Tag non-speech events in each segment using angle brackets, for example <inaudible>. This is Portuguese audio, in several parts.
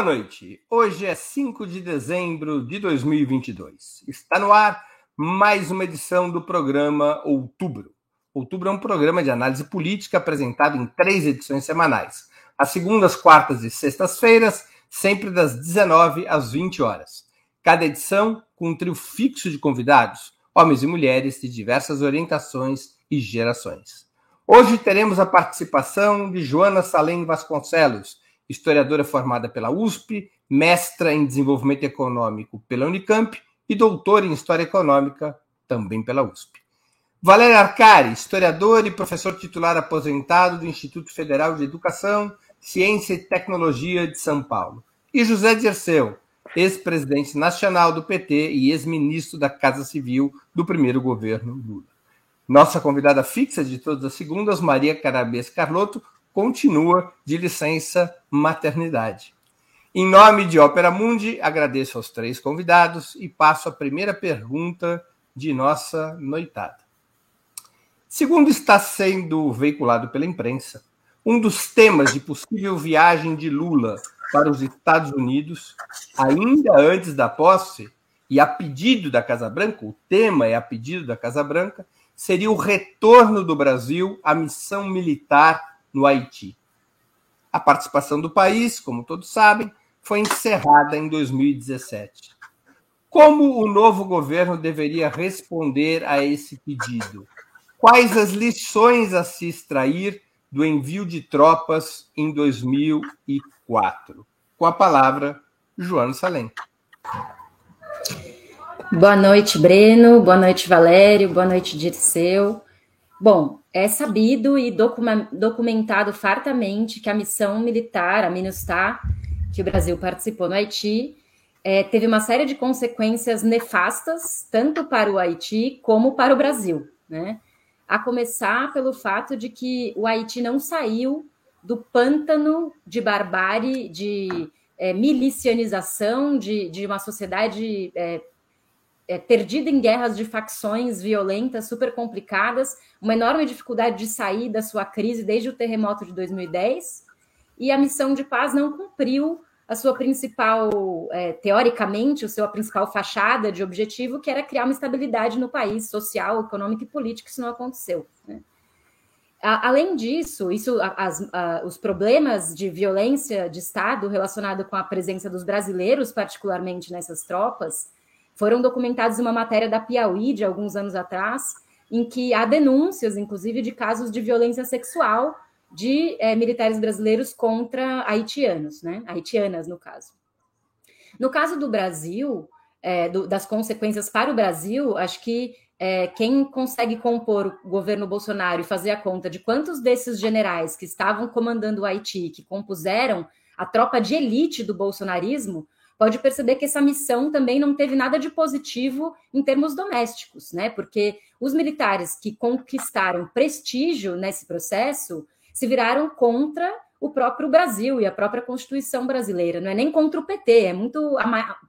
Boa noite. Hoje é 5 de dezembro de 2022. Está no ar mais uma edição do programa Outubro. Outubro é um programa de análise política apresentado em três edições semanais. Às segundas, quartas e sextas-feiras, sempre das 19 às 20 horas. Cada edição com um trio fixo de convidados, homens e mulheres de diversas orientações e gerações. Hoje teremos a participação de Joana Salem Vasconcelos, historiadora formada pela USP, mestra em desenvolvimento econômico pela Unicamp e doutora em história econômica também pela USP. Valério Arcari, historiador e professor titular aposentado do Instituto Federal de Educação, Ciência e Tecnologia de São Paulo. E José Dirceu, ex-presidente nacional do PT e ex-ministro da Casa Civil do primeiro governo Lula. Nossa convidada fixa de todas as segundas, Maria Carabês Carlotto, continua de licença maternidade. Em nome de Ópera Mundi, agradeço aos três convidados e passo a primeira pergunta de nossa noitada. Segundo está sendo veiculado pela imprensa, um dos temas de possível viagem de Lula para os Estados Unidos, ainda antes da posse, e a pedido da Casa Branca, o tema é a pedido da Casa Branca, seria o retorno do Brasil à missão militar no Haiti. A participação do país, como todos sabem, foi encerrada em 2017. Como o novo governo deveria responder a esse pedido? Quais as lições a se extrair do envio de tropas em 2004? Com a palavra, Joana Salem. Boa noite, Breno. Boa noite, Valério. Boa noite, Dirceu. Bom, é sabido e documentado fartamente que a missão militar, a MINUSTAH, que o Brasil participou no Haiti, é, teve uma série de consequências nefastas, tanto para o Haiti como para o Brasil. Né? A começar pelo fato de que o Haiti não saiu do pântano de barbárie, de é, milicianização, de, de uma sociedade é, é, perdida em guerras de facções violentas, super complicadas, uma enorme dificuldade de sair da sua crise desde o terremoto de 2010, e a missão de paz não cumpriu a sua principal, é, teoricamente, a sua principal fachada de objetivo, que era criar uma estabilidade no país, social, econômica e política, isso não aconteceu. Né? Além disso, isso, as, os problemas de violência de Estado relacionado com a presença dos brasileiros, particularmente nessas tropas, foram documentados uma matéria da Piauí de alguns anos atrás, em que há denúncias, inclusive, de casos de violência sexual de é, militares brasileiros contra haitianos, né? Haitianas, no caso. No caso do Brasil, é, do, das consequências para o Brasil, acho que é, quem consegue compor o governo Bolsonaro e fazer a conta de quantos desses generais que estavam comandando o Haiti, que compuseram a tropa de elite do bolsonarismo, pode perceber que essa missão também não teve nada de positivo em termos domésticos, né? Porque os militares que conquistaram prestígio nesse processo se viraram contra o próprio Brasil e a própria Constituição brasileira. Não é nem contra o PT, é muito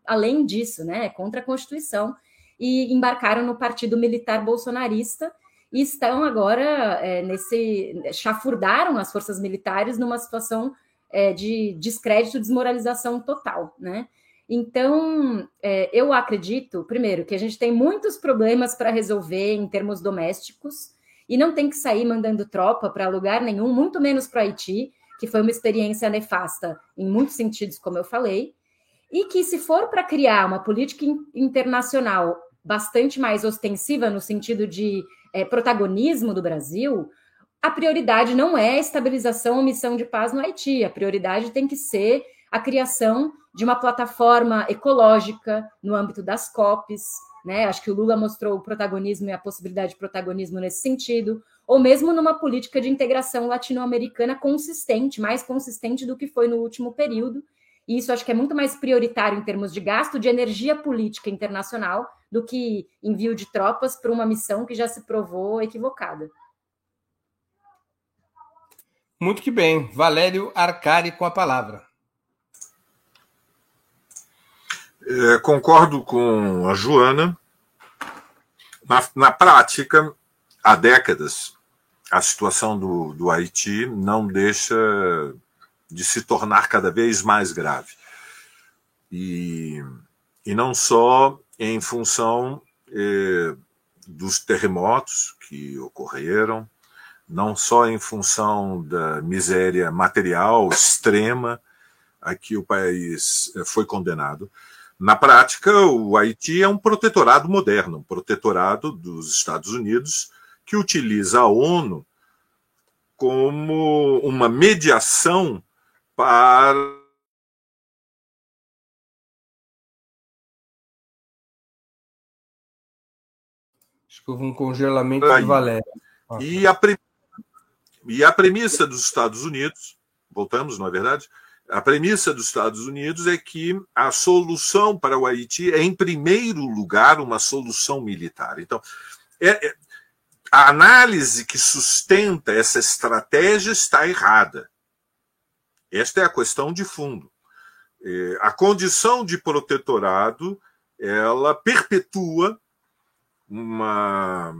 além disso, né? É contra a Constituição. E embarcaram no Partido Militar Bolsonarista e estão agora é, nesse. chafurdaram as forças militares numa situação é, de descrédito, desmoralização total, né? Então, é, eu acredito, primeiro, que a gente tem muitos problemas para resolver em termos domésticos e não tem que sair mandando tropa para lugar nenhum, muito menos para Haiti, que foi uma experiência nefasta em muitos sentidos, como eu falei, e que se for para criar uma política internacional bastante mais ostensiva no sentido de é, protagonismo do Brasil, a prioridade não é estabilização ou missão de paz no Haiti, a prioridade tem que ser a criação de uma plataforma ecológica no âmbito das COPs, né? Acho que o Lula mostrou o protagonismo e a possibilidade de protagonismo nesse sentido, ou mesmo numa política de integração latino-americana consistente, mais consistente do que foi no último período. E isso acho que é muito mais prioritário em termos de gasto de energia política internacional do que envio de tropas para uma missão que já se provou equivocada. Muito que bem. Valério Arcari com a palavra. É, concordo com a Joana. Na, na, prática, há décadas, a situação do, do Haiti não deixa de se tornar cada vez mais grave. E, e não só em função eh, dos terremotos que ocorreram, não só em função da miséria material extrema a que o país eh, foi condenado. Na prática, o Haiti é um protetorado moderno, um protetorado dos Estados Unidos que utiliza a ONU como uma mediação para Acho que houve um congelamento de Valéria. E a, e a premissa dos Estados Unidos, voltamos, não é verdade? A premissa dos Estados Unidos é que a solução para o Haiti é, em primeiro lugar, uma solução militar. Então, é, é, a análise que sustenta essa estratégia está errada. Esta é a questão de fundo. É, a condição de protetorado ela perpetua uma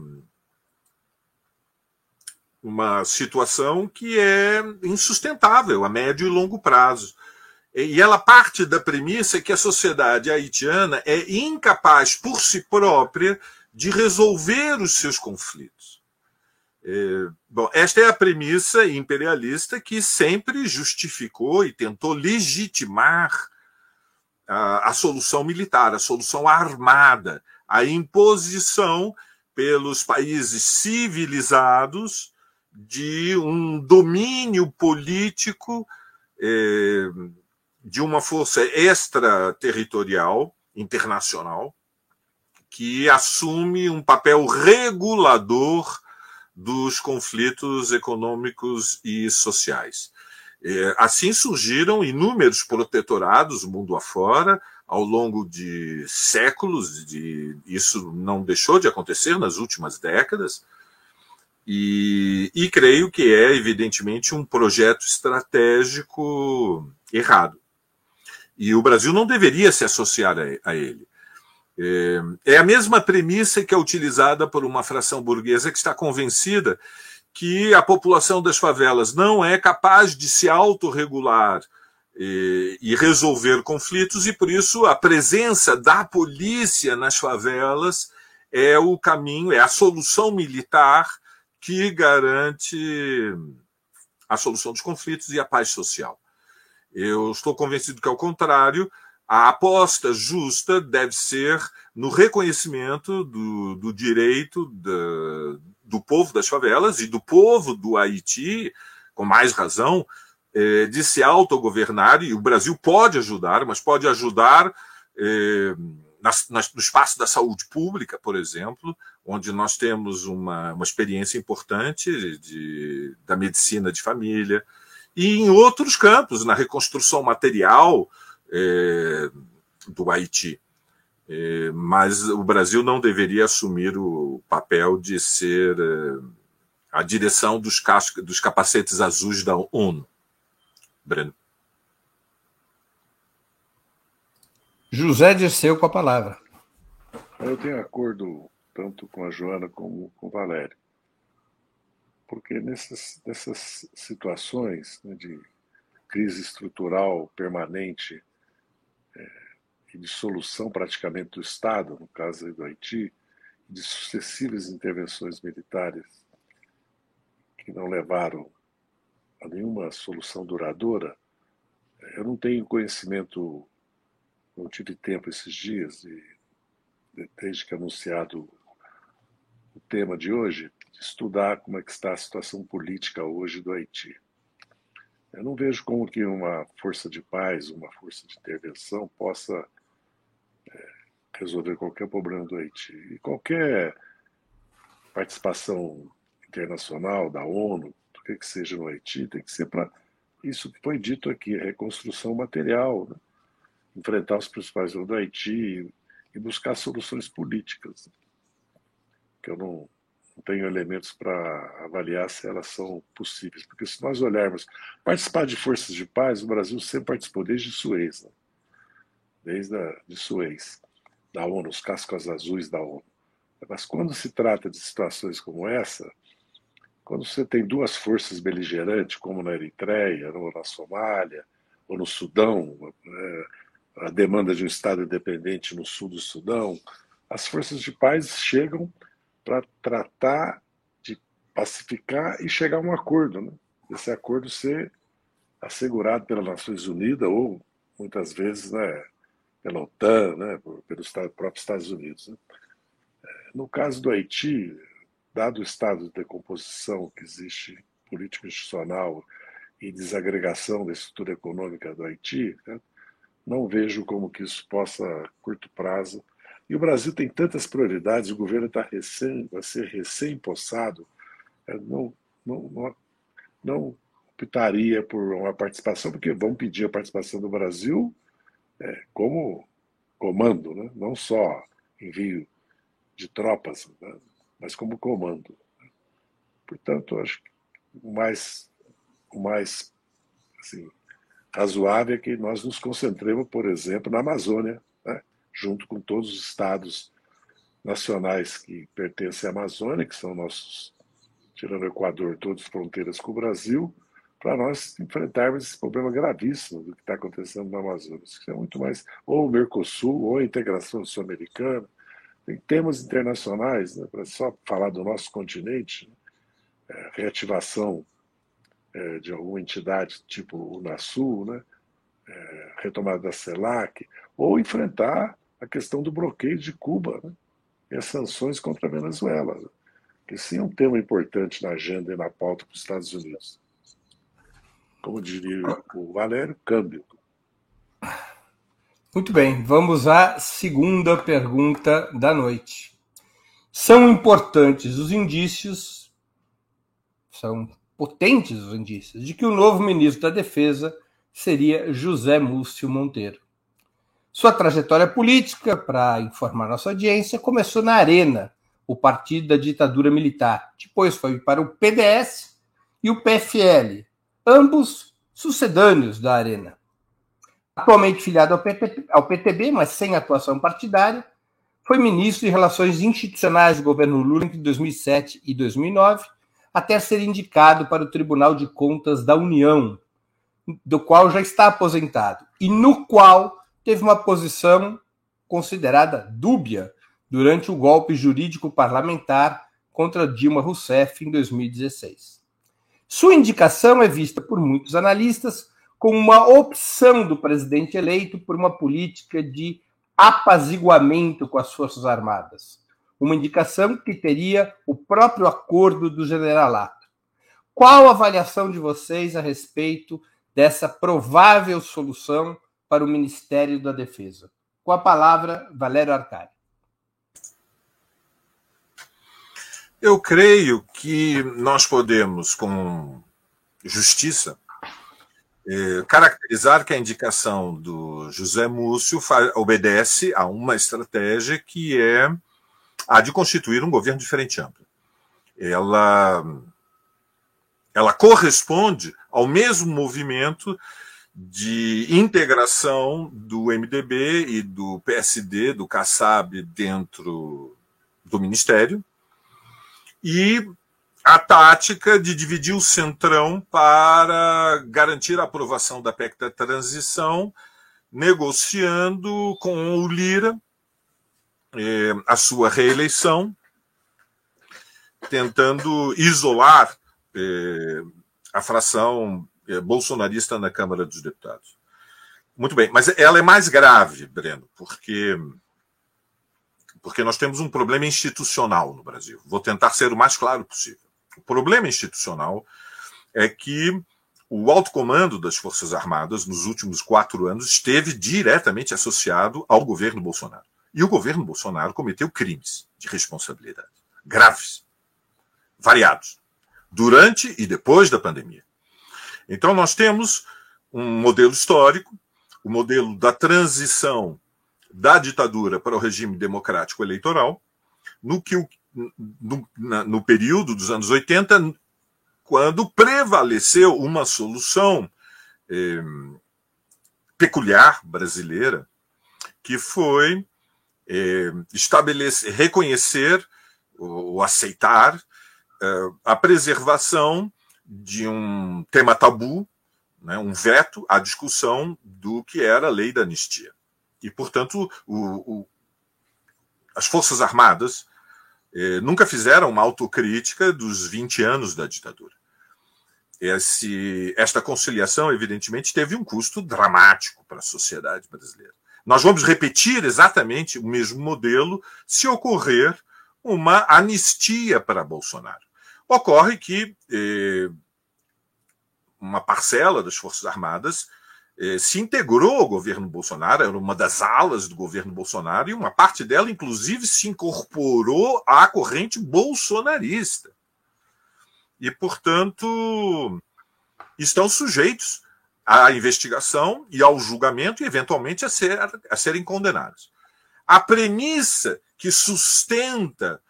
uma situação que é insustentável a médio e longo prazo. E ela parte da premissa que a sociedade haitiana é incapaz por si própria de resolver os seus conflitos. É, bom, esta é a premissa imperialista que sempre justificou e tentou legitimar a, a solução militar, a solução armada, a imposição pelos países civilizados de um domínio político é, de uma força extraterritorial internacional que assume um papel regulador dos conflitos econômicos e sociais. É, assim surgiram inúmeros protetorados mundo afora ao longo de séculos, de, isso não deixou de acontecer nas últimas décadas, e, e creio que é, evidentemente, um projeto estratégico errado. E o Brasil não deveria se associar a, a ele. É, é a mesma premissa que é utilizada por uma fração burguesa que está convencida que a população das favelas não é capaz de se autorregular e, e resolver conflitos, e por isso a presença da polícia nas favelas é o caminho, é a solução militar que garante a solução dos conflitos e a paz social. Eu estou convencido que, ao contrário, a aposta justa deve ser no reconhecimento do, do direito da, do povo das favelas e do povo do Haiti, com mais razão, é, de se autogovernar, e o Brasil pode ajudar, mas pode ajudar é, no espaço da saúde pública, por exemplo, onde nós temos uma, uma experiência importante de, da medicina de família, e em outros campos, na reconstrução material é, do Haiti. É, mas o Brasil não deveria assumir o papel de ser é, a direção dos, dos capacetes azuis da ONU. Breno. José Dirceu com a palavra. Eu tenho acordo tanto com a Joana como com o Valério. Porque nessas, nessas situações né, de crise estrutural permanente é, e de solução praticamente do Estado, no caso do Haiti, de sucessivas intervenções militares que não levaram a nenhuma solução duradoura, eu não tenho conhecimento, não tive tempo esses dias, e desde que anunciado tema de hoje, estudar como é que está a situação política hoje do Haiti. Eu não vejo como que uma força de paz, uma força de intervenção possa é, resolver qualquer problema do Haiti. E qualquer participação internacional da ONU, do que, que seja no Haiti, tem que ser para isso que foi dito aqui, reconstrução material, né? enfrentar os principais do Haiti e buscar soluções políticas que eu não, tenho elementos para avaliar se elas são possíveis. Porque se nós olharmos, participar de forças de paz, o Brasil sempre participou desde Suez, né? desde a, de Suez, da ONU, os cascos azuis da ONU. Mas quando se trata de situações como essa, quando você tem duas forças beligerantes, como na Eritreia, ou na Somália, ou no Sudão, é, a demanda de um Estado independente no sul do Sudão, as forças de paz chegam para tratar de pacificar e chegar a um acordo. Né? Esse acordo ser assegurado pelas Nações Unidas ou, muitas vezes, né, pela OTAN, né, pelos próprios Estados Unidos. Né? É, no caso do Haiti, dado o estado de decomposição que existe político-institucional e desagregação da estrutura econômica do Haiti, né, não vejo como que isso possa, a curto prazo. E o Brasil tem tantas prioridades, o governo está recém, vai ser recém-possado, é, não, não, não, não optaria por uma participação, porque vão pedir a participação do Brasil é, como comando, né? não só envio de tropas, né? mas como comando. Portanto, acho que o mais, o mais assim, razoável é que nós nos concentremos, por exemplo, na Amazônia, né? Junto com todos os estados nacionais que pertencem à Amazônia, que são nossos, tirando o Equador, todas fronteiras com o Brasil, para nós enfrentarmos esse problema gravíssimo do que está acontecendo na Amazônia. Isso é muito mais, ou o Mercosul, ou a integração sul-americana, tem temas internacionais, né, para só falar do nosso continente, né, é, reativação é, de alguma entidade tipo o Unasul, né, é, retomada da CELAC, ou enfrentar a questão do bloqueio de Cuba né, e as sanções contra a Venezuela, né, que sim é um tema importante na agenda e na pauta para os Estados Unidos. Como diria o Valério, câmbio. Muito bem, vamos à segunda pergunta da noite. São importantes os indícios, são potentes os indícios, de que o novo ministro da Defesa seria José Múcio Monteiro. Sua trajetória política, para informar nossa audiência, começou na Arena, o partido da ditadura militar. Depois foi para o PDS e o PFL, ambos sucedâneos da Arena atualmente filiado ao, PT, ao PTB, mas sem atuação partidária, foi ministro de Relações Institucionais do governo Lula entre 2007 e 2009, até ser indicado para o Tribunal de Contas da União, do qual já está aposentado, e no qual teve uma posição considerada dúbia durante o golpe jurídico parlamentar contra Dilma Rousseff em 2016. Sua indicação é vista por muitos analistas com uma opção do presidente eleito por uma política de apaziguamento com as Forças Armadas. Uma indicação que teria o próprio acordo do generalato. Qual a avaliação de vocês a respeito dessa provável solução para o Ministério da Defesa? Com a palavra, Valério Arcari. Eu creio que nós podemos, com justiça, é, caracterizar que a indicação do José Múcio obedece a uma estratégia que é a de constituir um governo de ampla. Ela, ela corresponde ao mesmo movimento de integração do MDB e do PSD, do Kassab, dentro do Ministério, e a tática de dividir o centrão para garantir a aprovação da PEC da transição, negociando com o Lira eh, a sua reeleição, tentando isolar eh, a fração bolsonarista na Câmara dos Deputados. Muito bem, mas ela é mais grave, Breno, porque porque nós temos um problema institucional no Brasil. Vou tentar ser o mais claro possível. O problema institucional é que o alto comando das Forças Armadas nos últimos quatro anos esteve diretamente associado ao governo Bolsonaro. E o governo Bolsonaro cometeu crimes de responsabilidade graves, variados, durante e depois da pandemia. Então, nós temos um modelo histórico, o modelo da transição da ditadura para o regime democrático eleitoral, no que o no, na, no período dos anos 80, quando prevaleceu uma solução eh, peculiar brasileira, que foi eh, estabelecer, reconhecer ou aceitar a preservação de um tema tabu, né, um veto à discussão do que era a lei da anistia. E, portanto, o, o, as Forças Armadas eh, nunca fizeram uma autocrítica dos 20 anos da ditadura. Esse, esta conciliação, evidentemente, teve um custo dramático para a sociedade brasileira. Nós vamos repetir exatamente o mesmo modelo se ocorrer uma anistia para Bolsonaro. Ocorre que eh, uma parcela das Forças Armadas eh, se integrou ao governo Bolsonaro, era uma das alas do governo Bolsonaro, e uma parte dela, inclusive, se incorporou à corrente bolsonarista. E, portanto, estão sujeitos à investigação e ao julgamento e, eventualmente, a, ser, a serem condenados. A premissa que sustenta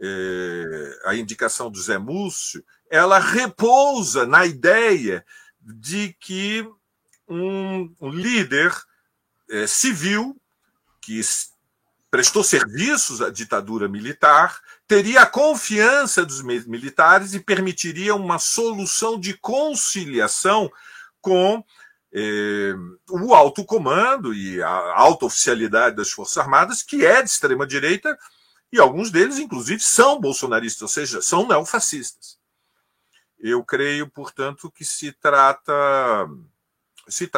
eh, a indicação do Zé Múcio, ela repousa na ideia de que um, um líder é, civil que prestou serviços à ditadura militar teria a confiança dos militares e permitiria uma solução de conciliação com eh, o alto comando e a alta oficialidade das Forças Armadas, que é de extrema direita, e alguns deles, inclusive, são bolsonaristas, ou seja, são neofascistas. Eu creio, portanto, que se trata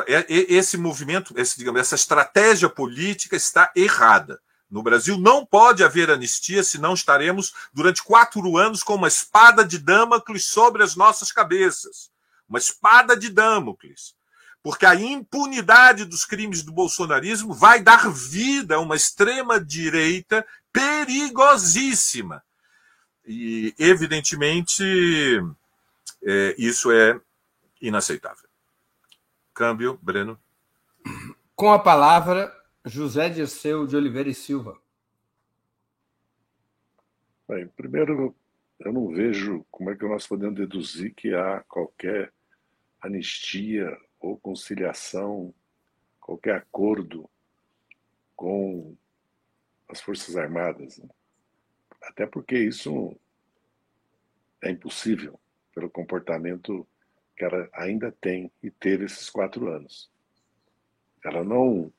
é, esse movimento, esse, digamos, essa estratégia política está errada. No Brasil não pode haver anistia, senão estaremos durante quatro anos com uma espada de Damocles sobre as nossas cabeças. Uma espada de Damocles. Porque a impunidade dos crimes do bolsonarismo vai dar vida a uma extrema-direita perigosíssima. E, evidentemente, é, isso é inaceitável. Câmbio, Breno. Com a palavra, José Dirceu de Oliveira e Silva. Bem, primeiro, eu não vejo como é que nós podemos deduzir que há qualquer anistia ou conciliação, qualquer acordo com as Forças Armadas. Né? Até porque isso é impossível pelo comportamento que ela ainda tem e teve esses quatro anos. Ela não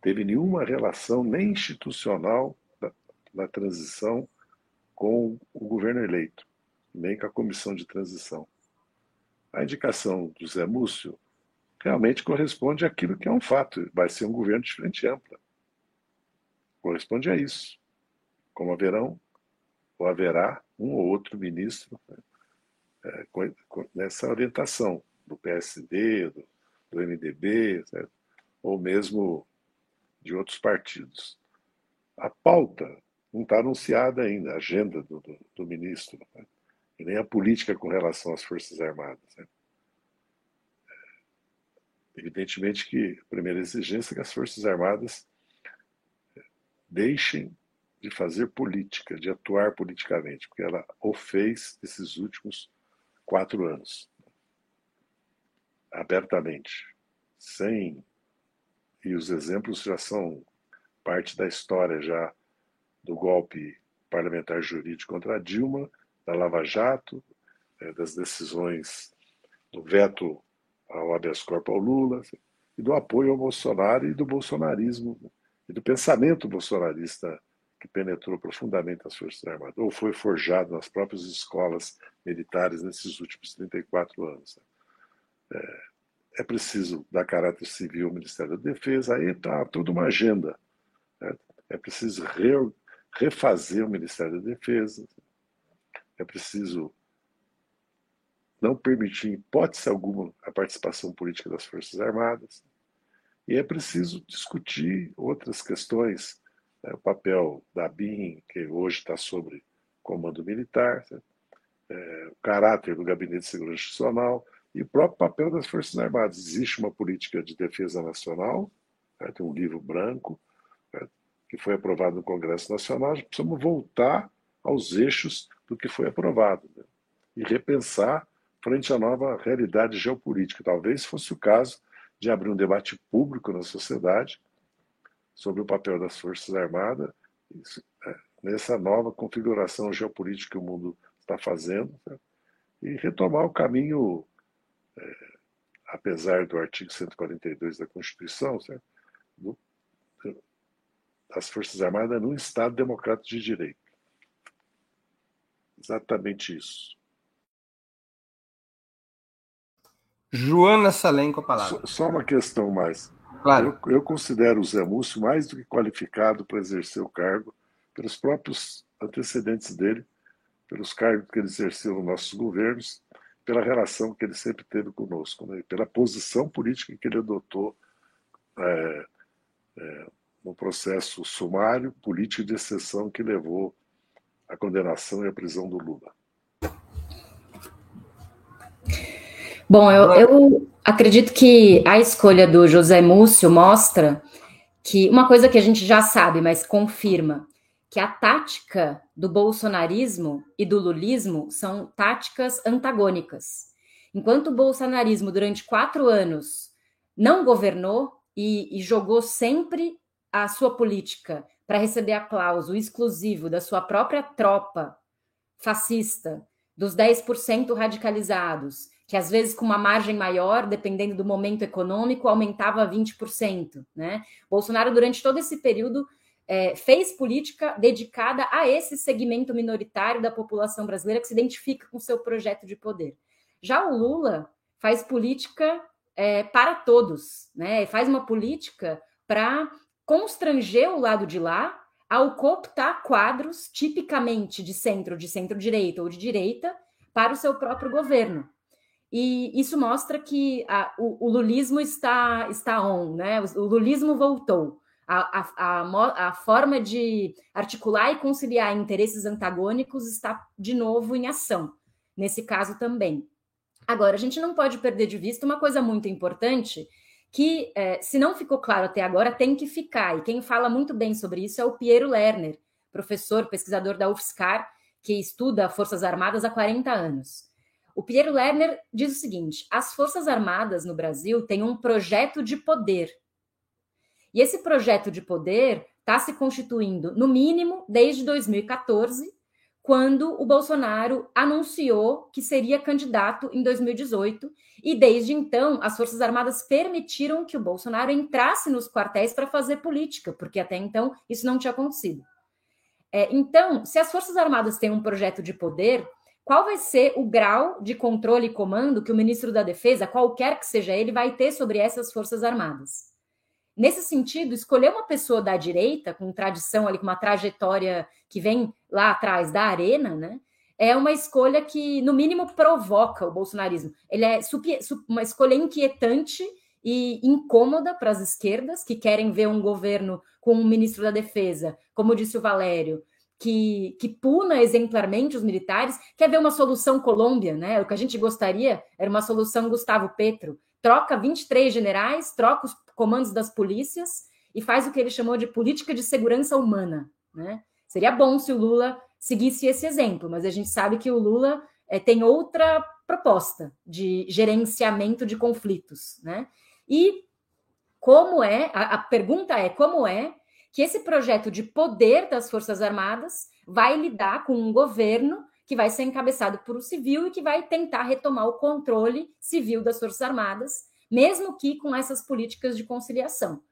teve nenhuma relação nem institucional da, da transição com o governo eleito, nem com a comissão de transição. A indicação do Zé Múcio realmente corresponde àquilo que é um fato, vai ser um governo de frente ampla. Corresponde a isso. Como haverão ou haverá um ou outro ministro né, é, nessa orientação do PSD, do, do MDB, certo? ou mesmo de outros partidos. A pauta não está anunciada ainda, a agenda do, do, do ministro, né? E nem a política com relação às Forças Armadas. Né? Evidentemente que a primeira exigência é que as Forças Armadas deixem de fazer política, de atuar politicamente, porque ela o fez esses últimos quatro anos, abertamente, sem. E os exemplos já são parte da história já do golpe parlamentar jurídico contra a Dilma, da Lava Jato, é, das decisões do veto ao habeas corpus ao Lula, e do apoio ao Bolsonaro e do bolsonarismo, e do pensamento bolsonarista que penetrou profundamente as Forças Armadas, ou foi forjado nas próprias escolas militares nesses últimos 34 anos. É, é preciso dar caráter civil ao Ministério da Defesa, aí está toda uma agenda. Né? É preciso re, refazer o Ministério da Defesa, é preciso não permitir, em hipótese alguma, a participação política das Forças Armadas, e é preciso discutir outras questões né, o papel da BIM, que hoje está sobre comando militar, é, o caráter do Gabinete de Segurança Institucional e o próprio papel das Forças Armadas. Existe uma política de defesa nacional, né, tem um livro branco né, que foi aprovado no Congresso Nacional, precisamos voltar aos eixos do que foi aprovado né, e repensar frente à nova realidade geopolítica. Talvez fosse o caso de abrir um debate público na sociedade sobre o papel das Forças Armadas é, nessa nova configuração geopolítica que o mundo está fazendo né? e retomar o caminho, é, apesar do artigo 142 da Constituição, certo? Das Forças Armadas num Estado democrático de direito. Exatamente isso. Joana Salem com a palavra. Só, só uma questão mais. Claro. Eu, eu, considero o Zé Múcio mais do que qualificado para exercer o cargo pelos próprios antecedentes dele, pelos cargos que ele exerceu nos nossos governos, pela relação que ele sempre teve conosco, né? pela posição política que ele adotou é, é, no processo sumário político de exceção que levou à condenação e à prisão do Lula. Bom, eu, eu acredito que a escolha do José Múcio mostra que uma coisa que a gente já sabe, mas confirma, que a tática do bolsonarismo e do lulismo são táticas antagônicas. Enquanto o bolsonarismo, durante quatro anos, não governou e, e jogou sempre a sua política para receber aplauso exclusivo da sua própria tropa fascista, dos 10% radicalizados, que às vezes com uma margem maior, dependendo do momento econômico, aumentava 20%. Né? Bolsonaro, durante todo esse período, é, fez política dedicada a esse segmento minoritário da população brasileira que se identifica com o seu projeto de poder. Já o Lula faz política é, para todos, né? faz uma política para constranger o lado de lá ao cooptar quadros tipicamente de centro, de centro-direita ou de direita para o seu próprio governo. E isso mostra que a, o, o, lulismo está, está on, né? O, o lulismo voltou. A, a, a, forma de articular e conciliar interesses antagônicos está de novo em ação, nesse caso também. Agora, a gente não pode perder de vista uma coisa muito importante, que, é, se não ficou claro até agora, tem que ficar. E quem fala muito bem sobre isso é o Piero Lerner, professor, pesquisador da UFSCar, que estuda Forças Armadas há 40 anos. O Piero Lerner diz o seguinte: as Forças Armadas no Brasil têm um projeto de poder. E esse projeto de poder está se constituindo, no mínimo, desde 2014, quando o Bolsonaro anunciou que seria candidato em 2018. E desde então, as Forças Armadas permitiram que o Bolsonaro entrasse nos quartéis para fazer política, porque até então isso não tinha acontecido. É, então, se as Forças Armadas têm um projeto de poder, qual vai ser o grau de controle e comando que o ministro da Defesa, qualquer que seja ele, vai ter sobre essas Forças Armadas. Nesse sentido, escolher uma pessoa da direita, com tradição ali, com uma trajetória que vem lá atrás da arena, né? É uma escolha que, no mínimo, provoca o bolsonarismo. Ele é uma escolha inquietante e incômoda para as esquerdas, que querem ver um governo com um ministro da Defesa, como disse o Valério, que, que puna exemplarmente os militares, quer ver uma solução Colômbia, né? O que a gente gostaria era uma solução Gustavo Petro. Troca 23 generais, troca os comandos das polícias e faz o que ele chamou de política de segurança humana, né? Seria bom se o Lula seguisse esse exemplo, mas a gente sabe que o Lula é, tem outra proposta de gerenciamento de conflitos, né? E como é, a, a pergunta é como é que esse projeto de poder das Forças Armadas vai lidar com um governo que vai ser encabeçado por um civil e que vai tentar retomar o controle civil das Forças Armadas, mesmo que com essas políticas de conciliação.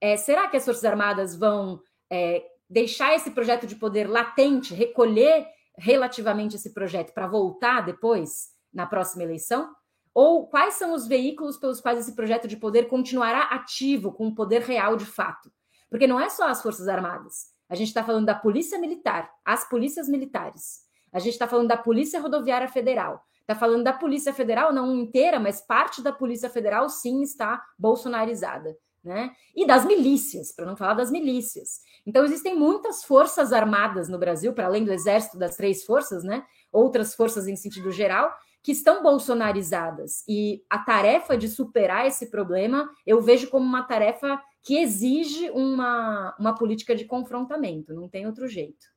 É, será que as Forças Armadas vão é, deixar esse projeto de poder latente, recolher relativamente esse projeto para voltar depois, na próxima eleição? Ou quais são os veículos pelos quais esse projeto de poder continuará ativo, com o poder real de fato? Porque não é só as Forças Armadas. A gente está falando da Polícia Militar, as polícias militares. A gente está falando da Polícia Rodoviária Federal. Está falando da Polícia Federal, não inteira, mas parte da Polícia Federal sim está bolsonarizada. Né? E das milícias, para não falar das milícias. Então, existem muitas forças armadas no Brasil, para além do exército das três forças, né? outras forças em sentido geral, que estão bolsonarizadas. E a tarefa de superar esse problema eu vejo como uma tarefa que exige uma, uma política de confrontamento, não tem outro jeito.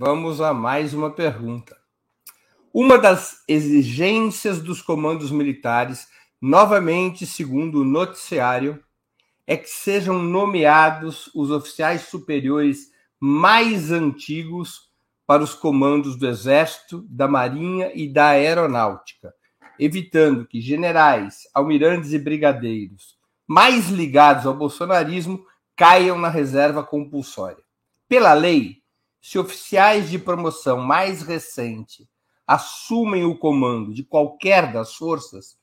Vamos a mais uma pergunta. Uma das exigências dos comandos militares, novamente segundo o noticiário, é que sejam nomeados os oficiais superiores mais antigos para os comandos do Exército, da Marinha e da Aeronáutica, evitando que generais, almirantes e brigadeiros mais ligados ao bolsonarismo caiam na reserva compulsória. Pela lei, se oficiais de promoção mais recente assumem o comando de qualquer das forças,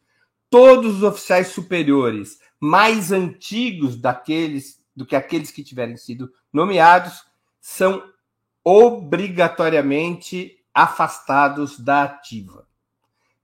todos os oficiais superiores mais antigos daqueles do que aqueles que tiverem sido nomeados são obrigatoriamente afastados da ativa.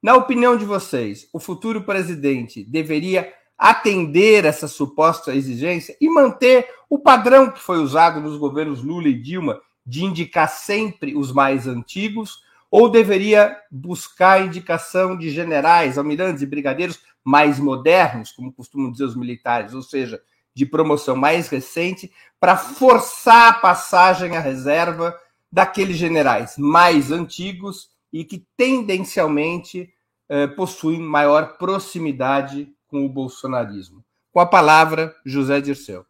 Na opinião de vocês, o futuro presidente deveria atender essa suposta exigência e manter o padrão que foi usado nos governos Lula e Dilma de indicar sempre os mais antigos, ou deveria buscar indicação de generais, almirantes e brigadeiros mais modernos, como costumam dizer os militares, ou seja, de promoção mais recente, para forçar a passagem à reserva daqueles generais mais antigos e que tendencialmente eh, possuem maior proximidade com o bolsonarismo. Com a palavra, José Dirceu.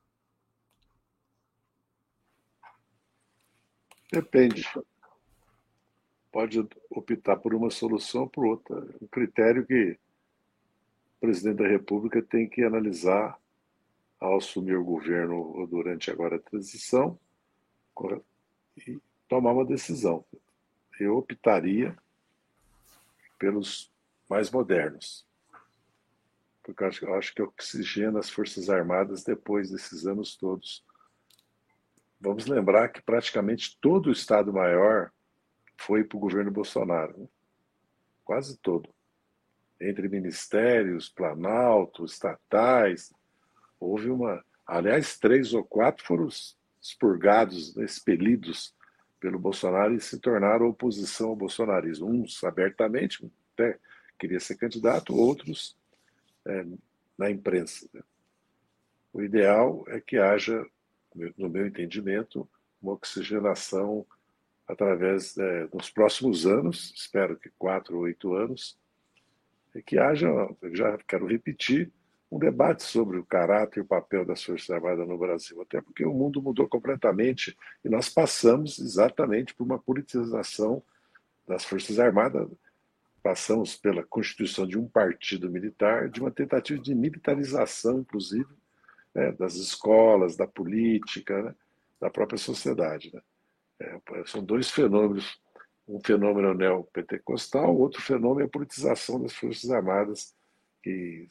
Depende. Pode optar por uma solução ou por outra. Um critério que o presidente da República tem que analisar ao assumir o governo durante agora a transição e tomar uma decisão. Eu optaria pelos mais modernos porque eu acho que oxigena as Forças Armadas depois desses anos todos. Vamos lembrar que praticamente todo o Estado-Maior foi para o governo Bolsonaro, né? quase todo. Entre ministérios, Planalto, estatais, houve uma. Aliás, três ou quatro foram expurgados, expelidos pelo Bolsonaro e se tornaram oposição ao bolsonarismo. Uns abertamente, até queria ser candidato, outros é, na imprensa. Né? O ideal é que haja, no meu entendimento, uma oxigenação através, é, nos próximos anos, espero que quatro ou oito anos, é que haja, já quero repetir, um debate sobre o caráter e o papel das Forças Armadas no Brasil, até porque o mundo mudou completamente e nós passamos exatamente por uma politização das Forças Armadas passamos pela constituição de um partido militar, de uma tentativa de militarização, inclusive, né, das escolas, da política, né, da própria sociedade. Né? É, são dois fenômenos. Um fenômeno neopentecostal, outro fenômeno é a politização das Forças Armadas, que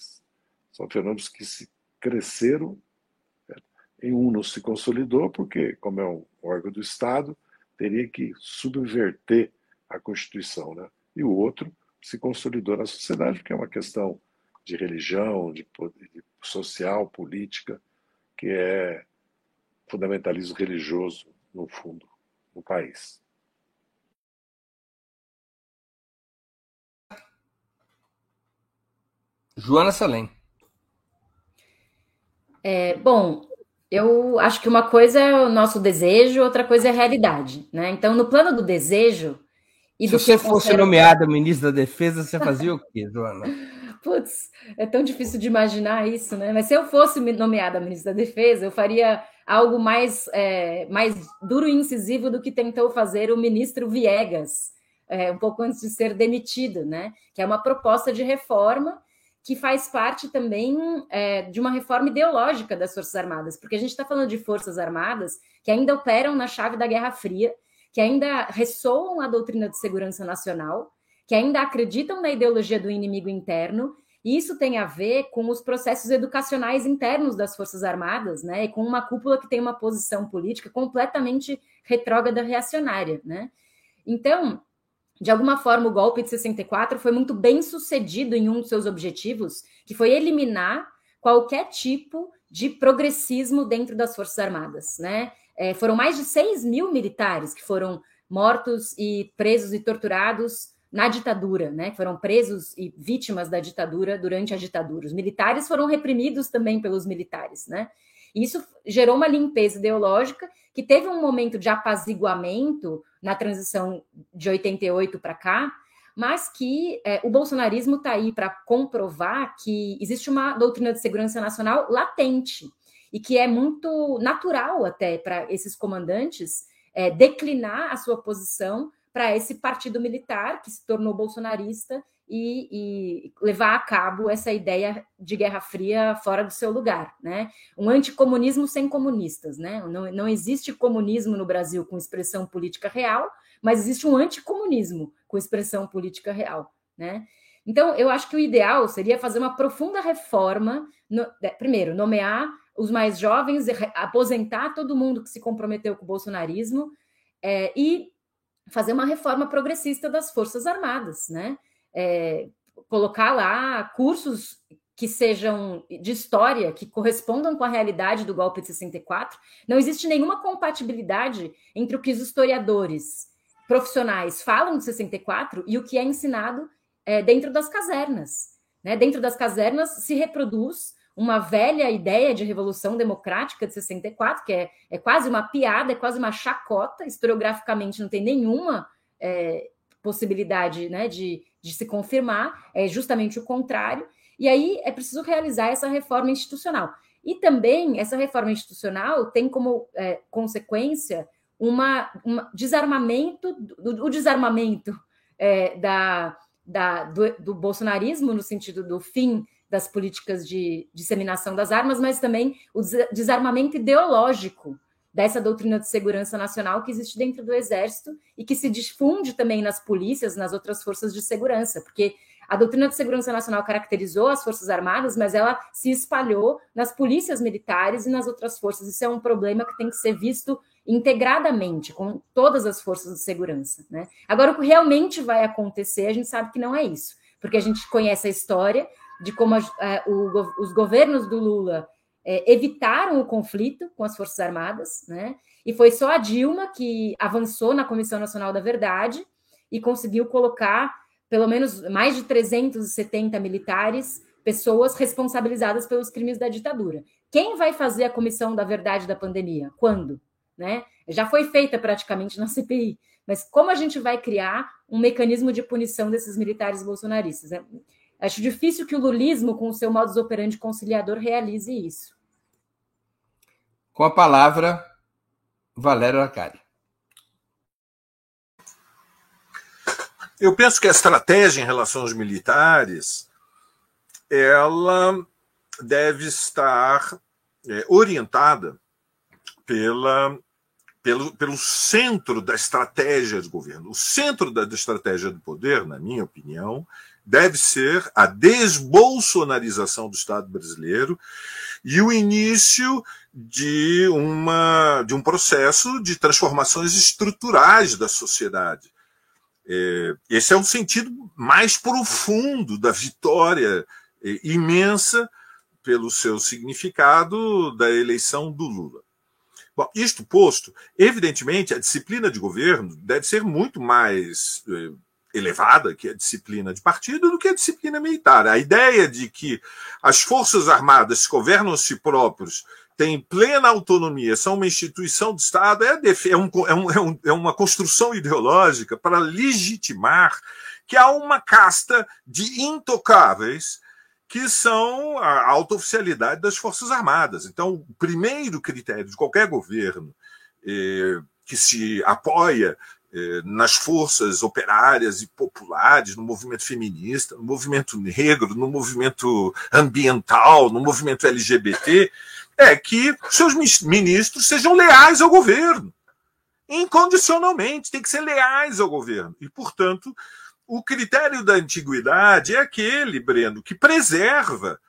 são fenômenos que se cresceram. Né? Em um não se consolidou, porque, como é um órgão do Estado, teria que subverter a Constituição. Né? E o outro se consolidou na sociedade, porque é uma questão de religião, de, de social, política, que é fundamentalismo religioso, no fundo, no país. Joana Salem. É, bom, eu acho que uma coisa é o nosso desejo, outra coisa é a realidade. Né? Então, no plano do desejo, e Se você fosse nomeada ministra da Defesa, você fazia o quê, Joana? <laughs> Putz, é tão difícil de imaginar isso, né? Mas se eu fosse nomeada ministra da Defesa, eu faria algo mais, é, mais duro e incisivo do que tentou fazer o ministro Viegas, é, um pouco antes de ser demitido, né? Que é uma proposta de reforma que faz parte também é, de uma reforma ideológica das Forças Armadas, porque a gente está falando de Forças Armadas que ainda operam na chave da Guerra Fria que ainda ressoam a doutrina de segurança nacional, que ainda acreditam na ideologia do inimigo interno, e isso tem a ver com os processos educacionais internos das Forças Armadas, né? E com uma cúpula que tem uma posição política completamente retrógrada reacionária, né? Então, de alguma forma, o golpe de 64 foi muito bem sucedido em um dos seus objetivos, que foi eliminar qualquer tipo de progressismo dentro das Forças Armadas, né? É, foram mais de 6 mil militares que foram mortos e presos e torturados na ditadura, né? Foram presos e vítimas da ditadura durante a ditadura. Os militares foram reprimidos também pelos militares, né? Isso gerou uma limpeza ideológica que teve um momento de apaziguamento na transição de 88 para cá, mas que é, o bolsonarismo está aí para comprovar que existe uma doutrina de segurança nacional latente e que é muito natural até para esses comandantes é, declinar a sua posição para esse partido militar que se tornou bolsonarista e, e, levar a cabo essa ideia de Guerra Fria fora do seu lugar, né? Um anticomunismo sem comunistas, né? Não, não existe comunismo no Brasil com expressão política real, mas existe um anticomunismo com expressão política real, né? Então, eu acho que o ideal seria fazer uma profunda reforma, no, primeiro, nomear os mais jovens, aposentar todo mundo que se comprometeu com o bolsonarismo é, e fazer uma reforma progressista das Forças Armadas, né? É, colocar lá cursos que sejam de história, que correspondam com a realidade do golpe de 64. Não existe nenhuma compatibilidade entre o que os historiadores profissionais falam de 64 e o que é ensinado é, dentro das casernas. Né? Dentro das casernas se reproduz uma velha ideia de revolução democrática de 64, que é, é quase uma piada, é quase uma chacota, historiograficamente não tem nenhuma é, possibilidade né, de, de se confirmar, é justamente o contrário. E aí é preciso realizar essa reforma institucional. E também essa reforma institucional tem como é, consequência uma, uma desarmamento, o desarmamento é, da, da, do, do, bolsonarismo, no sentido do fim das políticas de disseminação das armas, mas também o desarmamento ideológico dessa doutrina de segurança nacional que existe dentro do Exército e que se difunde também nas polícias, nas outras forças de segurança, porque a doutrina de segurança nacional caracterizou as Forças Armadas, mas ela se espalhou nas polícias militares e nas outras forças. Isso é um problema que tem que ser visto integradamente com todas as forças de segurança. Né? Agora, o que realmente vai acontecer, a gente sabe que não é isso, porque a gente conhece a história de como a, a, o, os governos do Lula é, evitaram o conflito com as Forças Armadas, né? E foi só a Dilma que avançou na Comissão Nacional da Verdade e conseguiu colocar pelo menos mais de 370 militares, pessoas responsabilizadas pelos crimes da ditadura. Quem vai fazer a Comissão da Verdade da pandemia? Quando? Né? Já foi feita praticamente na CPI, mas como a gente vai criar um mecanismo de punição desses militares bolsonaristas? É, acho difícil que o lulismo, com o seu modus operandi conciliador, realize isso. Com a palavra, Valério Arcari. Eu penso que a estratégia em relação aos militares ela deve estar é, orientada pela pelo, pelo centro da estratégia do governo. O centro da, da estratégia do poder, na minha opinião, deve ser a desbolsonarização do Estado brasileiro e o início de, uma, de um processo de transformações estruturais da sociedade. É, esse é o sentido mais profundo da vitória é, imensa pelo seu significado da eleição do Lula. Bom, isto posto, evidentemente, a disciplina de governo deve ser muito mais eh, elevada que a disciplina de partido do que a disciplina militar. A ideia de que as Forças Armadas governam si próprios, têm plena autonomia, são uma instituição do Estado, é, é, um, é, um, é uma construção ideológica para legitimar que há uma casta de intocáveis que são a alta oficialidade das Forças Armadas. Então, o primeiro critério de qualquer governo eh, que se apoia nas forças operárias e populares, no movimento feminista, no movimento negro, no movimento ambiental, no movimento LGBT, é que seus ministros sejam leais ao governo. Incondicionalmente, tem que ser leais ao governo. E, portanto, o critério da antiguidade é aquele, Breno, que preserva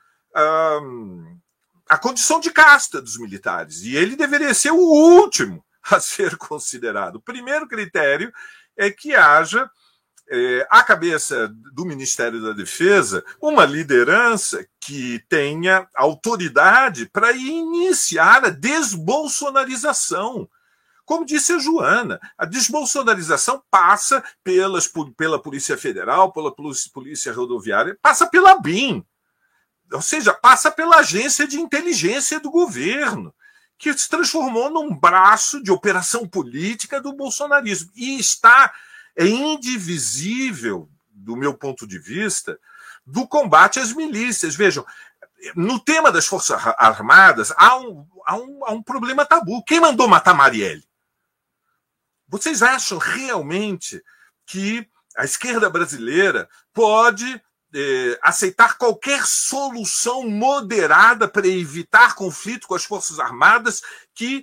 a condição de casta dos militares. E ele deveria ser o último a ser considerado. O primeiro critério é que haja é, à cabeça do Ministério da Defesa uma liderança que tenha autoridade para iniciar a desbolsonarização. Como disse a Joana, a desbolsonarização passa pelas, pela Polícia Federal, pela Polícia Rodoviária, passa pela BIM, ou seja, passa pela agência de inteligência do governo, que se transformou num braço de operação política do bolsonarismo. E está é indivisível, do meu ponto de vista, do combate às milícias. Vejam, no tema das Forças Armadas, há um, há um, há um problema tabu. Quem mandou matar Marielle? Vocês acham realmente que a esquerda brasileira pode é, aceitar qualquer solução moderada para evitar conflito com as Forças Armadas que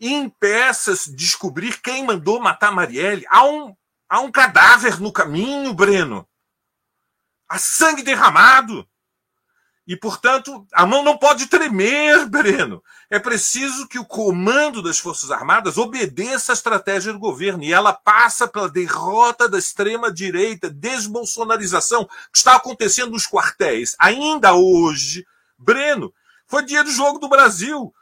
impeça descobrir quem mandou matar Marielle? Há um, há um cadáver no caminho, Breno. Há sangue derramado. E, portanto, a mão não pode tremer, Breno. É preciso que o comando das Forças Armadas obedeça à estratégia do governo. E ela passa pela derrota da extrema-direita, desbolsonarização que está acontecendo nos quartéis. Ainda hoje, Breno, foi dia do Jogo do Brasil.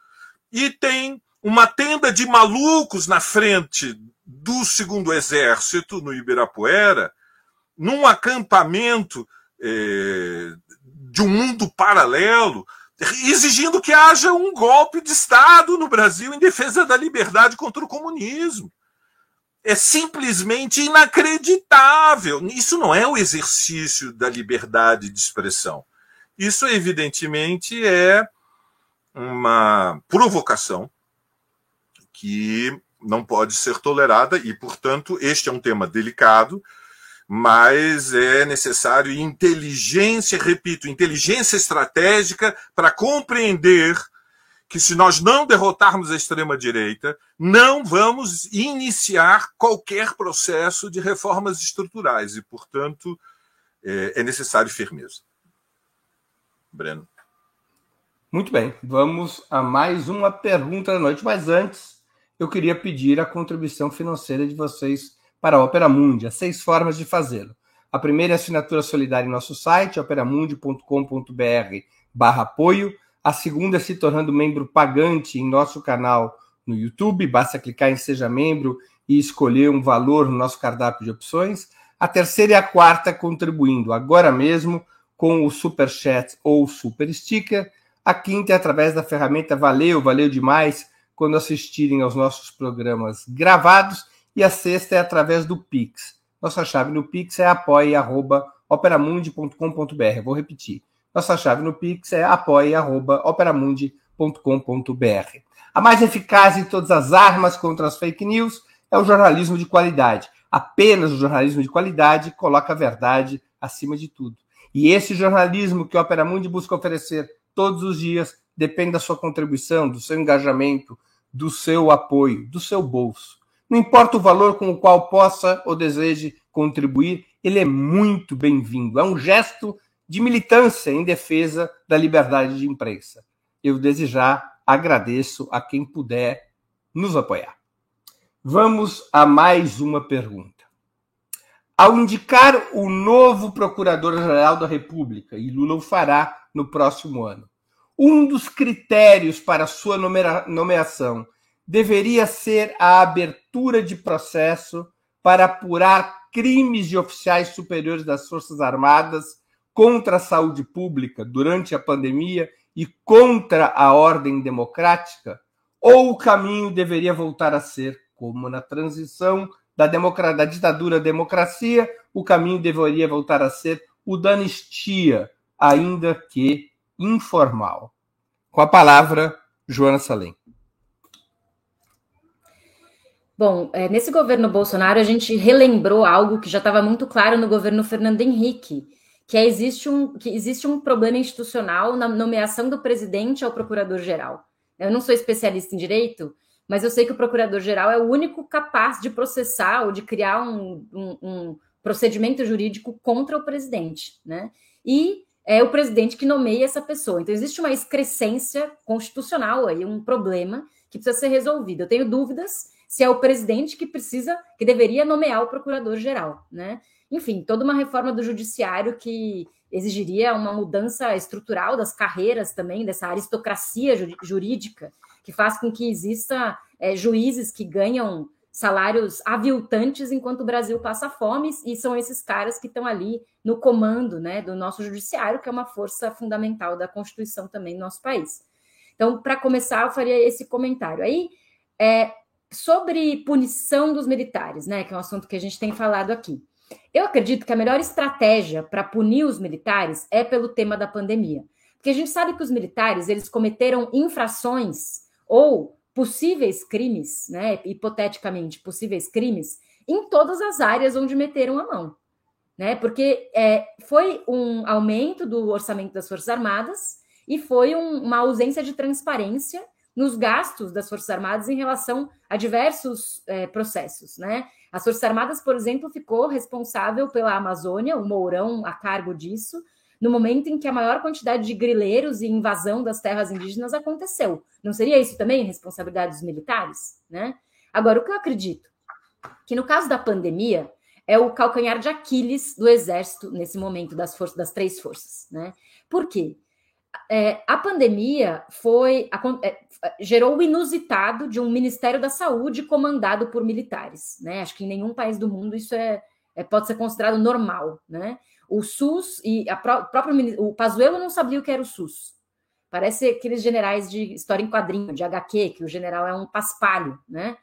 E tem uma tenda de malucos na frente do segundo exército, no Ibirapuera, num acampamento. Eh, de um mundo paralelo, exigindo que haja um golpe de Estado no Brasil em defesa da liberdade contra o comunismo. É simplesmente inacreditável. Isso não é o exercício da liberdade de expressão. Isso, evidentemente, é uma provocação que não pode ser tolerada e, portanto, este é um tema delicado mas é necessário inteligência, repito, inteligência estratégica para compreender que se nós não derrotarmos a extrema-direita, não vamos iniciar qualquer processo de reformas estruturais e, portanto, é, é necessário firmeza. Breno. Muito bem, vamos a mais uma pergunta da noite, mas antes eu queria pedir a contribuição financeira de vocês para a Opera Mundi. Há seis formas de fazê-lo. A primeira é a assinatura solidária em nosso site, operamundi.com.br barra apoio. A segunda é se tornando membro pagante em nosso canal no YouTube. Basta clicar em Seja Membro e escolher um valor no nosso cardápio de opções. A terceira e a quarta contribuindo agora mesmo com o Super Chat ou Super Sticker. A quinta é através da ferramenta Valeu, valeu demais quando assistirem aos nossos programas gravados. E a sexta é através do Pix. Nossa chave no Pix é apoia.operamundi.com.br. Vou repetir. Nossa chave no Pix é apoia.operamundi.com.br. A mais eficaz de todas as armas contra as fake news é o jornalismo de qualidade. Apenas o jornalismo de qualidade coloca a verdade acima de tudo. E esse jornalismo que a Opera Mundi busca oferecer todos os dias depende da sua contribuição, do seu engajamento, do seu apoio, do seu bolso. Não importa o valor com o qual possa ou deseje contribuir, ele é muito bem-vindo. É um gesto de militância em defesa da liberdade de imprensa. Eu desde já agradeço a quem puder nos apoiar. Vamos a mais uma pergunta. Ao indicar o novo Procurador-Geral da República, e Lula o fará no próximo ano, um dos critérios para sua nomeação deveria ser a abertura de processo para apurar crimes de oficiais superiores das Forças Armadas contra a saúde pública durante a pandemia e contra a ordem democrática? Ou o caminho deveria voltar a ser, como na transição da, da ditadura à democracia, o caminho deveria voltar a ser o da anistia, ainda que informal? Com a palavra, Joana Salem. Bom, é, nesse governo Bolsonaro, a gente relembrou algo que já estava muito claro no governo Fernando Henrique, que, é, existe um, que existe um problema institucional na nomeação do presidente ao procurador-geral. Eu não sou especialista em direito, mas eu sei que o procurador-geral é o único capaz de processar ou de criar um, um, um procedimento jurídico contra o presidente, né? E é o presidente que nomeia essa pessoa. Então, existe uma excrescência constitucional aí, um problema que precisa ser resolvido. Eu tenho dúvidas se é o presidente que precisa, que deveria nomear o procurador-geral, né? Enfim, toda uma reforma do judiciário que exigiria uma mudança estrutural das carreiras também, dessa aristocracia jurídica, que faz com que exista é, juízes que ganham salários aviltantes enquanto o Brasil passa fome, e são esses caras que estão ali no comando né, do nosso judiciário, que é uma força fundamental da Constituição também no nosso país. Então, para começar, eu faria esse comentário. Aí, é, sobre punição dos militares, né, que é um assunto que a gente tem falado aqui. Eu acredito que a melhor estratégia para punir os militares é pelo tema da pandemia. Porque a gente sabe que os militares eles cometeram infrações ou possíveis crimes, né, hipoteticamente possíveis crimes, em todas as áreas onde meteram a mão. Né, porque é, foi um aumento do orçamento das Forças Armadas e foi um, uma ausência de transparência nos gastos das Forças Armadas em relação a diversos é, processos. Né? As Forças Armadas, por exemplo, ficou responsável pela Amazônia, o Mourão a cargo disso, no momento em que a maior quantidade de grileiros e invasão das terras indígenas aconteceu. Não seria isso também responsabilidade dos militares? Né? Agora, o que eu acredito? Que no caso da pandemia, é o calcanhar de Aquiles do Exército nesse momento das forças das três forças, né? Por quê? É, a pandemia foi é, gerou o inusitado de um Ministério da Saúde comandado por militares, né? Acho que em nenhum país do mundo isso é, é pode ser considerado normal, né? O SUS e a pró próprio o Pazuello não sabia o que era o SUS. Parece aqueles generais de história em quadrinho, de HQ, que o general é um paspalho, né?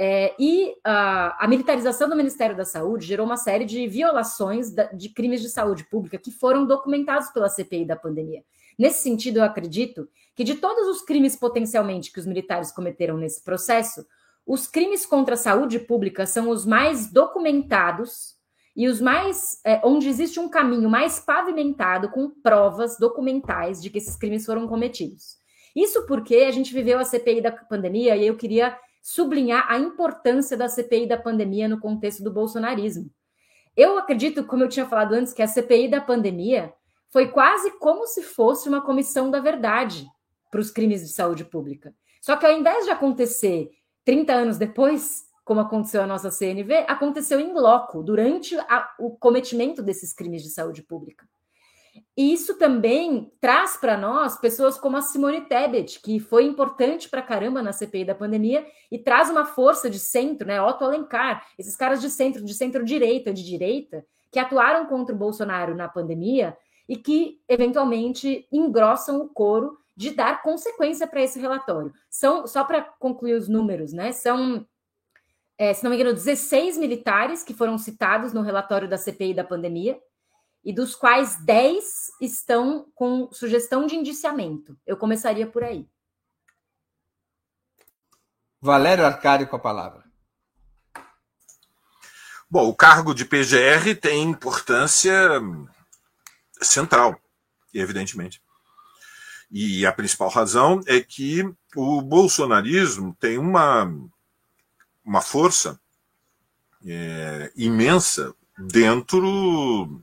É, e a, a, militarização do Ministério da Saúde gerou uma série de violações da, de crimes de saúde pública que foram documentados pela CPI da pandemia. Nesse sentido, eu acredito que de todos os crimes potencialmente que os militares cometeram nesse processo, os crimes contra a saúde pública são os mais documentados e os mais é, onde existe um caminho mais pavimentado com provas documentais de que esses crimes foram cometidos. Isso porque a gente viveu a CPI da pandemia e eu queria sublinhar a importância da CPI da pandemia no contexto do bolsonarismo. Eu acredito, como eu tinha falado antes, que a CPI da pandemia foi quase como se fosse uma comissão da verdade para os crimes de saúde pública. Só que ao invés de acontecer 30 anos depois, como aconteceu a nossa CNV, aconteceu em loco, durante a, o cometimento desses crimes de saúde pública. E isso também traz para nós pessoas como a Simone Tebet, que foi importante para caramba na CPI da pandemia e traz uma força de centro, né? Otto Alencar, esses caras de centro, de centro-direita, de direita, que atuaram contra o Bolsonaro na pandemia e que, eventualmente, engrossam o coro de dar consequência para esse relatório. São, só para concluir os números, né? São, é, se não me engano, 16 militares que foram citados no relatório da CPI da pandemia, e dos quais 10 estão com sugestão de indiciamento. Eu começaria por aí. Valério Arcário com a palavra. Bom, o cargo de PGR tem importância central, evidentemente. E a principal razão é que o bolsonarismo tem uma, uma força é, imensa dentro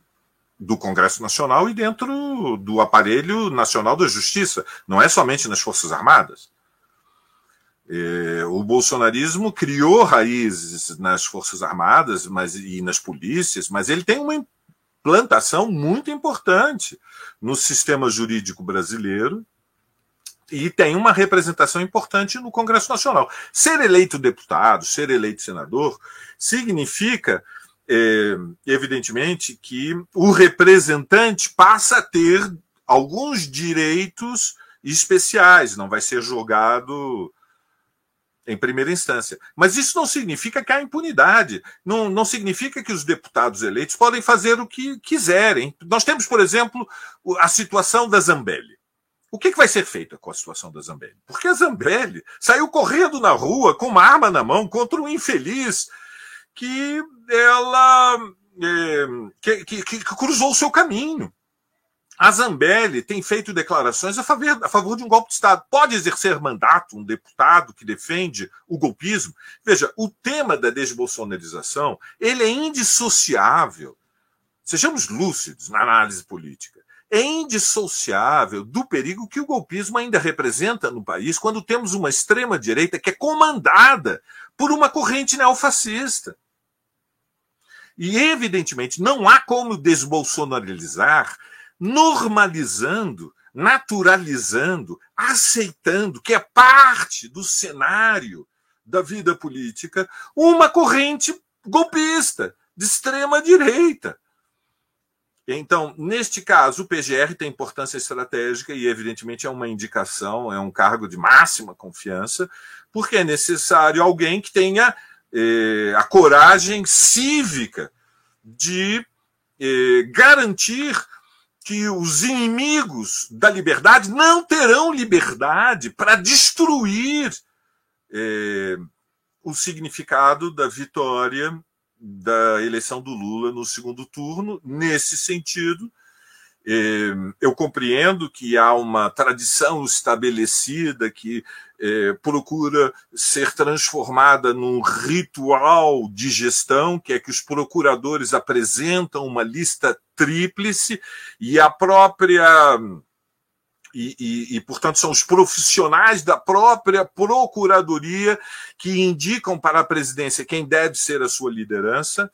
do Congresso Nacional e dentro do aparelho nacional da justiça, não é somente nas Forças Armadas. É, o bolsonarismo criou raízes nas Forças Armadas mas, e nas polícias, mas ele tem uma plantação muito importante no sistema jurídico brasileiro e tem uma representação importante no Congresso Nacional. Ser eleito deputado, ser eleito senador, significa, é, evidentemente, que o representante passa a ter alguns direitos especiais, não vai ser jogado em primeira instância. Mas isso não significa que há impunidade, não, não significa que os deputados eleitos podem fazer o que quiserem. Nós temos, por exemplo, a situação da Zambelli. O que, que vai ser feito com a situação da Zambelli? Porque a Zambelli saiu correndo na rua com uma arma na mão contra um infeliz que ela é, que, que, que cruzou o seu caminho. A Zambelli tem feito declarações a favor, a favor, de um golpe de Estado. Pode exercer mandato um deputado que defende o golpismo? Veja, o tema da desbolsonarização ele é indissociável. Sejamos lúcidos na análise política. É indissociável do perigo que o golpismo ainda representa no país quando temos uma extrema-direita que é comandada por uma corrente neofascista. E, evidentemente, não há como desbolsonarizar normalizando, naturalizando, aceitando que é parte do cenário da vida política uma corrente golpista de extrema direita. Então, neste caso, o PGR tem importância estratégica e, evidentemente, é uma indicação, é um cargo de máxima confiança, porque é necessário alguém que tenha eh, a coragem cívica de eh, garantir que os inimigos da liberdade não terão liberdade para destruir é, o significado da vitória da eleição do Lula no segundo turno. Nesse sentido, eu compreendo que há uma tradição estabelecida que é, procura ser transformada num ritual de gestão, que é que os procuradores apresentam uma lista tríplice e a própria. E, e, e, portanto, são os profissionais da própria procuradoria que indicam para a presidência quem deve ser a sua liderança,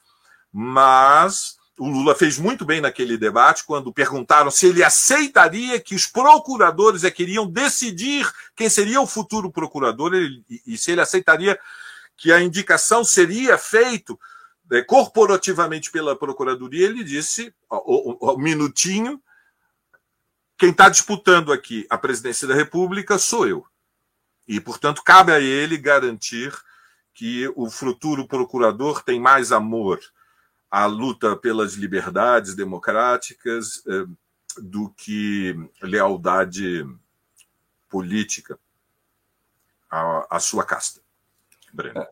mas o Lula fez muito bem naquele debate quando perguntaram se ele aceitaria que os procuradores é queriam decidir quem seria o futuro procurador ele, e, se ele aceitaria que a indicação seria feita é, corporativamente pela procuradoria. Ele disse, o, minutinho, quem está disputando aqui a presidência da República sou eu. E, portanto, cabe a ele garantir que o futuro procurador tem mais amor a luta pelas liberdades democráticas eh, do que lealdade política à, à sua casta. Breno. É,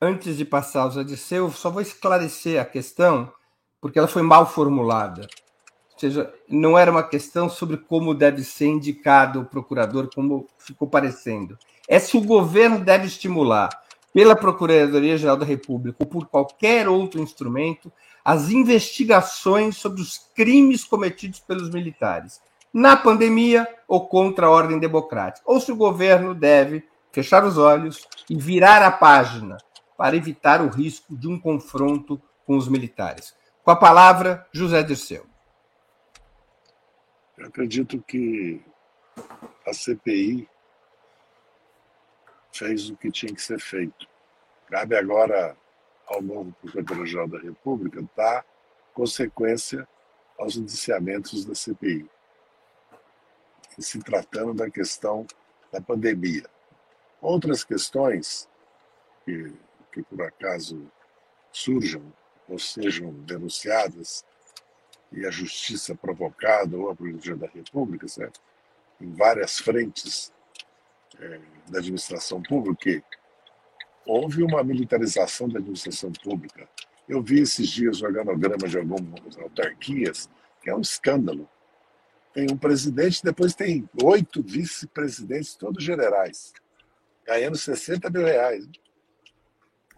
antes de passar ao Odisseu, só vou esclarecer a questão, porque ela foi mal formulada. Ou seja, não era uma questão sobre como deve ser indicado o procurador, como ficou parecendo. É se o governo deve estimular pela Procuradoria-Geral da República ou por qualquer outro instrumento as investigações sobre os crimes cometidos pelos militares na pandemia ou contra a ordem democrática, ou se o governo deve fechar os olhos e virar a página para evitar o risco de um confronto com os militares. Com a palavra, José Dirceu. Eu acredito que a CPI fez o que tinha que ser feito. Cabe agora ao novo Procurador-Geral da República dar consequência aos indiciamentos da CPI, se tratando da questão da pandemia. Outras questões que, que por acaso surjam ou sejam denunciadas e a justiça provocada ou a Procuradoria da República, certo? em várias frentes é, da administração pública, houve uma militarização da administração pública. Eu vi esses dias o organograma de algumas autarquias, que é um escândalo. Tem um presidente, depois tem oito vice-presidentes, todos generais, ganhando 60 mil reais.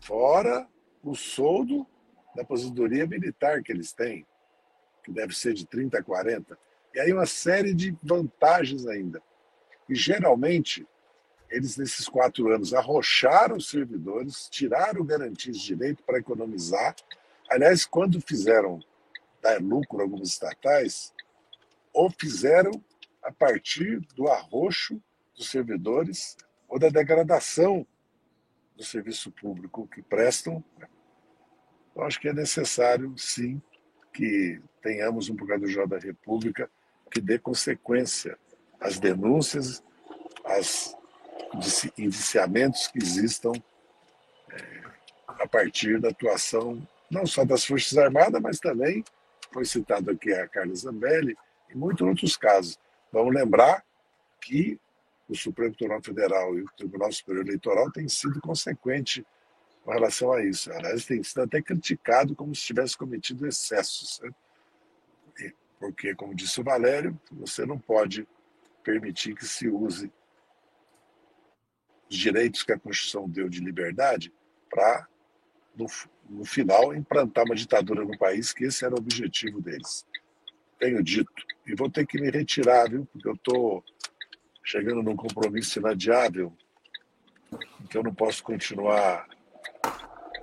Fora o soldo da aposentadoria militar que eles têm, que deve ser de 30 a 40. E aí uma série de vantagens ainda. E geralmente eles, nesses quatro anos, arrocharam os servidores, tiraram garantias de direito para economizar. Aliás, quando fizeram dar lucro algumas estatais, ou fizeram a partir do arroxo dos servidores ou da degradação do serviço público que prestam. Eu acho que é necessário, sim, que tenhamos um Procurador-Geral da República que dê consequência às denúncias, às indiciamentos que existam é, a partir da atuação não só das Forças Armadas, mas também, foi citado aqui a Carla Zambelli, e muitos outros casos. Vamos lembrar que o Supremo Tribunal Federal e o Tribunal Superior Eleitoral têm sido consequentes com relação a isso. Aliás, tem sido até criticado como se tivesse cometido excessos. Né? Porque, como disse o Valério, você não pode permitir que se use os direitos que a Constituição deu de liberdade para, no, no final, implantar uma ditadura no país, que esse era o objetivo deles. Tenho dito. E vou ter que me retirar, viu? Porque eu estou chegando num compromisso inadiável, então eu não posso continuar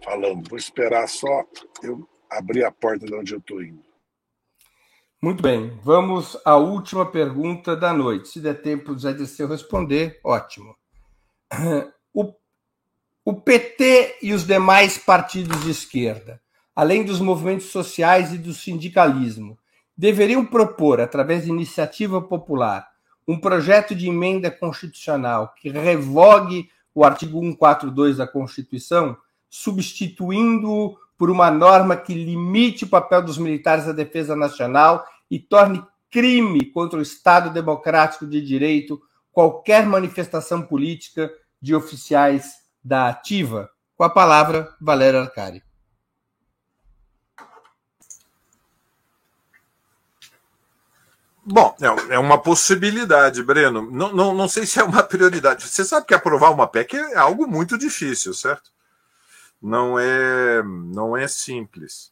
falando. Vou esperar só eu abrir a porta de onde eu estou indo. Muito bem, vamos à última pergunta da noite. Se der tempo do Zé Dirceu responder, ótimo <coughs> o, o PT e os demais partidos de esquerda, além dos movimentos sociais e do sindicalismo, deveriam propor, através de iniciativa popular, um projeto de emenda constitucional que revogue o artigo 142 da Constituição, substituindo-o por uma norma que limite o papel dos militares na defesa nacional e torne crime contra o Estado Democrático de Direito qualquer manifestação política de oficiais da Ativa? Com a palavra, Valério Arcari. Bom, é, é uma possibilidade, Breno. Não, não, não sei se é uma prioridade. Você sabe que aprovar uma PEC é algo muito difícil, certo? Não é, não é simples.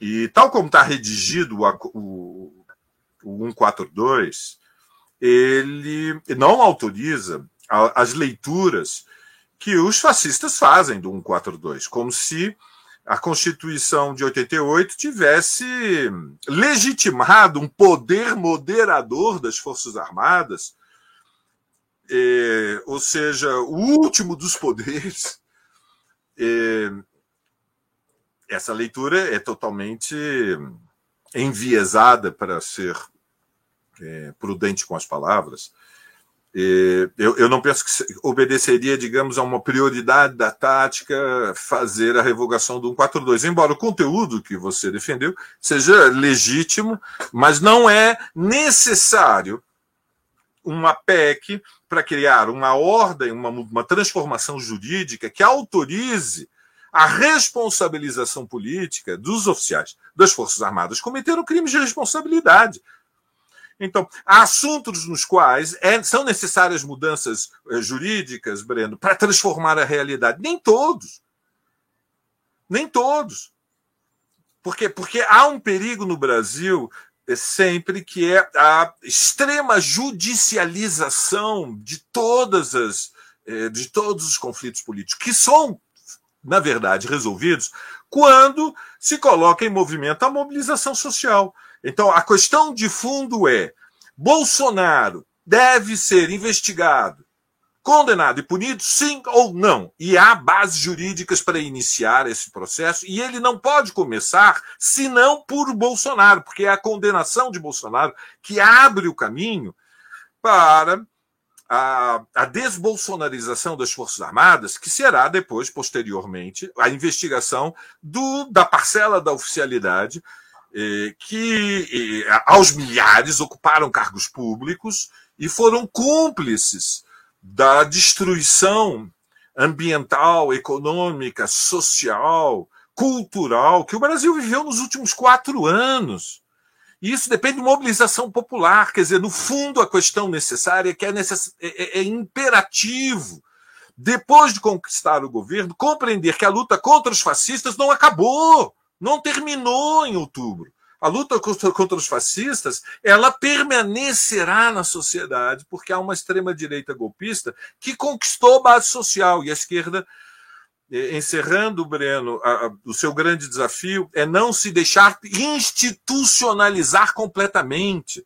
E tal como está redigido o, o, o 142, ele não autoriza as leituras que os fascistas fazem do 142, como se a Constituição de 88 tivesse legitimado um poder moderador das Forças Armadas, é, ou seja, o último dos poderes. É, <laughs> essa leitura é totalmente enviesada para ser é, prudente com as palavras. Eu, eu, não penso que obedeceria, digamos, a uma prioridade da tática fazer a revogação do 142, embora o conteúdo que você defendeu seja legítimo, mas não é necessário uma PEC para criar uma ordem, uma, uma transformação jurídica que autorize a responsabilização política dos oficiais das Forças Armadas cometeram crimes de responsabilidade. Então, há assuntos nos quais é, são necessárias mudanças é, jurídicas, Breno, para transformar a realidade. Nem todos. Nem todos. Porque, porque há um perigo no Brasil é, sempre que é a extrema judicialização de todas as é, de todos os conflitos políticos, que são, na verdade, resolvidos quando se coloca em movimento a mobilização social. Então, a questão de fundo é: Bolsonaro deve ser investigado, condenado e punido, sim ou não? E há bases jurídicas para iniciar esse processo, e ele não pode começar senão por Bolsonaro, porque é a condenação de Bolsonaro que abre o caminho para a, a, desbolsonarização das Forças Armadas, que será depois, posteriormente, a investigação do, da parcela da oficialidade que aos milhares ocuparam cargos públicos e foram cúmplices da destruição ambiental, econômica, social, cultural que o Brasil viveu nos últimos quatro anos. E isso depende de mobilização popular. Quer dizer, no fundo, a questão necessária é que é, necess... é, é, é imperativo, depois de conquistar o governo, compreender que a luta contra os fascistas não acabou não terminou em outubro. A luta contra os fascistas, ela permanecerá na sociedade, porque há uma extrema-direita golpista que conquistou base social e a esquerda, eh, encerrando, Breno, o seu grande desafio é não se deixar institucionalizar completamente.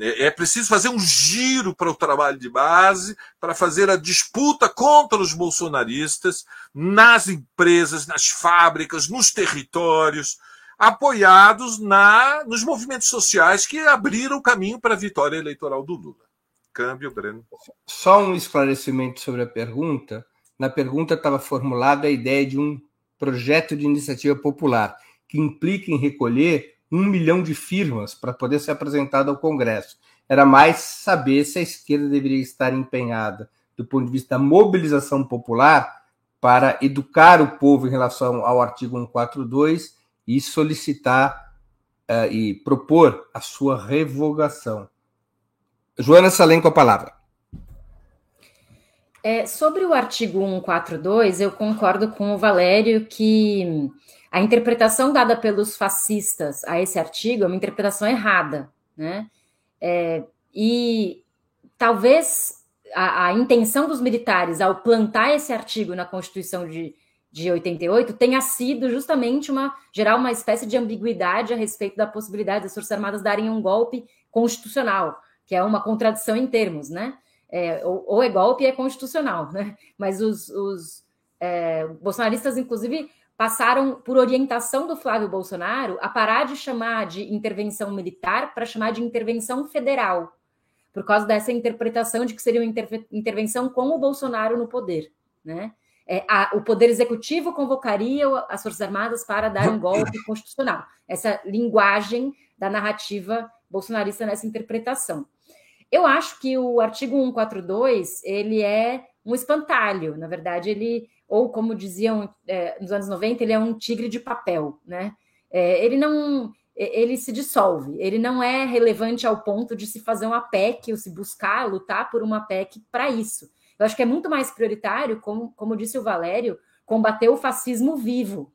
É, é preciso fazer um giro para o trabalho de base, para fazer a disputa contra os bolsonaristas nas empresas, nas fábricas, nos territórios, apoiados na, nos movimentos sociais que abriram o caminho para a vitória eleitoral do Lula. Câmbio, Breno. Só um esclarecimento sobre a pergunta. Na pergunta estava formulada a ideia de um projeto de iniciativa popular que implica em recolher um milhão de firmas para poder ser apresentado ao Congresso. Era mais saber se a esquerda deveria estar empenhada, do ponto de vista da mobilização popular, para educar o povo em relação ao artigo 142 e solicitar uh, e propor a sua revogação. Joana Salem com a palavra. É, sobre o artigo 142, eu concordo com o Valério que a interpretação dada pelos fascistas a esse artigo é uma interpretação errada, né? É, e talvez a, a, intenção dos militares ao plantar esse artigo na Constituição de, de 88 tenha sido justamente uma gerar uma espécie de ambiguidade a respeito da possibilidade das Forças Armadas darem um golpe constitucional, que é uma contradição em termos, né? É, ou, ou, é golpe é constitucional, né? Mas os, os é, bolsonaristas, inclusive, passaram, por orientação do Flávio Bolsonaro, a parar de chamar de intervenção militar para chamar de intervenção federal, por causa dessa interpretação de que seria uma intervenção com o Bolsonaro no poder. Né? É, a, o Poder Executivo convocaria as Forças Armadas para dar um golpe constitucional. Essa linguagem da narrativa bolsonarista nessa interpretação. Eu acho que o artigo 142 ele é um espantalho, na verdade, ele, ou como diziam é, nos anos 90, ele é um tigre de papel, né? É, ele não ele se dissolve, ele não é relevante ao ponto de se fazer uma PEC ou se buscar lutar por uma PEC para isso. Eu acho que é muito mais prioritário, como, como disse o Valério, combater o fascismo vivo,